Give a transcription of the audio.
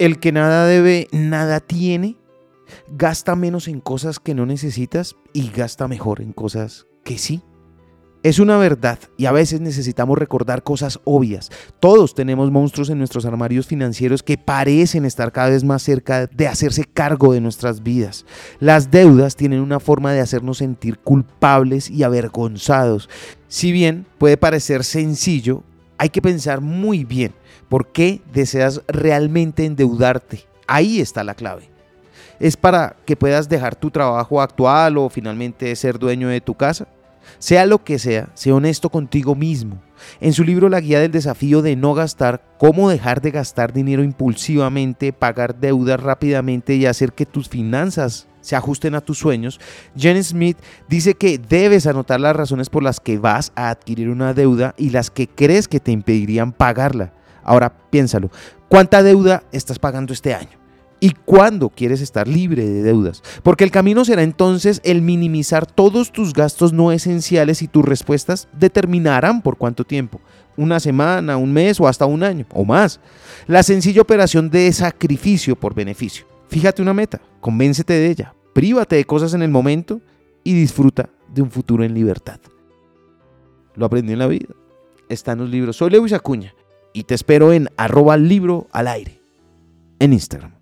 El que nada debe, nada tiene, gasta menos en cosas que no necesitas y gasta mejor en cosas que sí. Es una verdad y a veces necesitamos recordar cosas obvias. Todos tenemos monstruos en nuestros armarios financieros que parecen estar cada vez más cerca de hacerse cargo de nuestras vidas. Las deudas tienen una forma de hacernos sentir culpables y avergonzados. Si bien puede parecer sencillo, hay que pensar muy bien por qué deseas realmente endeudarte. Ahí está la clave. ¿Es para que puedas dejar tu trabajo actual o finalmente ser dueño de tu casa? Sea lo que sea, sé honesto contigo mismo. En su libro La Guía del Desafío de No Gastar, cómo dejar de gastar dinero impulsivamente, pagar deudas rápidamente y hacer que tus finanzas se ajusten a tus sueños, Jen Smith dice que debes anotar las razones por las que vas a adquirir una deuda y las que crees que te impedirían pagarla. Ahora piénsalo, ¿cuánta deuda estás pagando este año? y cuándo quieres estar libre de deudas. Porque el camino será entonces el minimizar todos tus gastos no esenciales y tus respuestas determinarán por cuánto tiempo. Una semana, un mes o hasta un año o más. La sencilla operación de sacrificio por beneficio. Fíjate una meta, convéncete de ella, prívate de cosas en el momento y disfruta de un futuro en libertad. Lo aprendí en la vida. Está en los libros. Soy Lewis Acuña y te espero en arroba libro al aire en Instagram.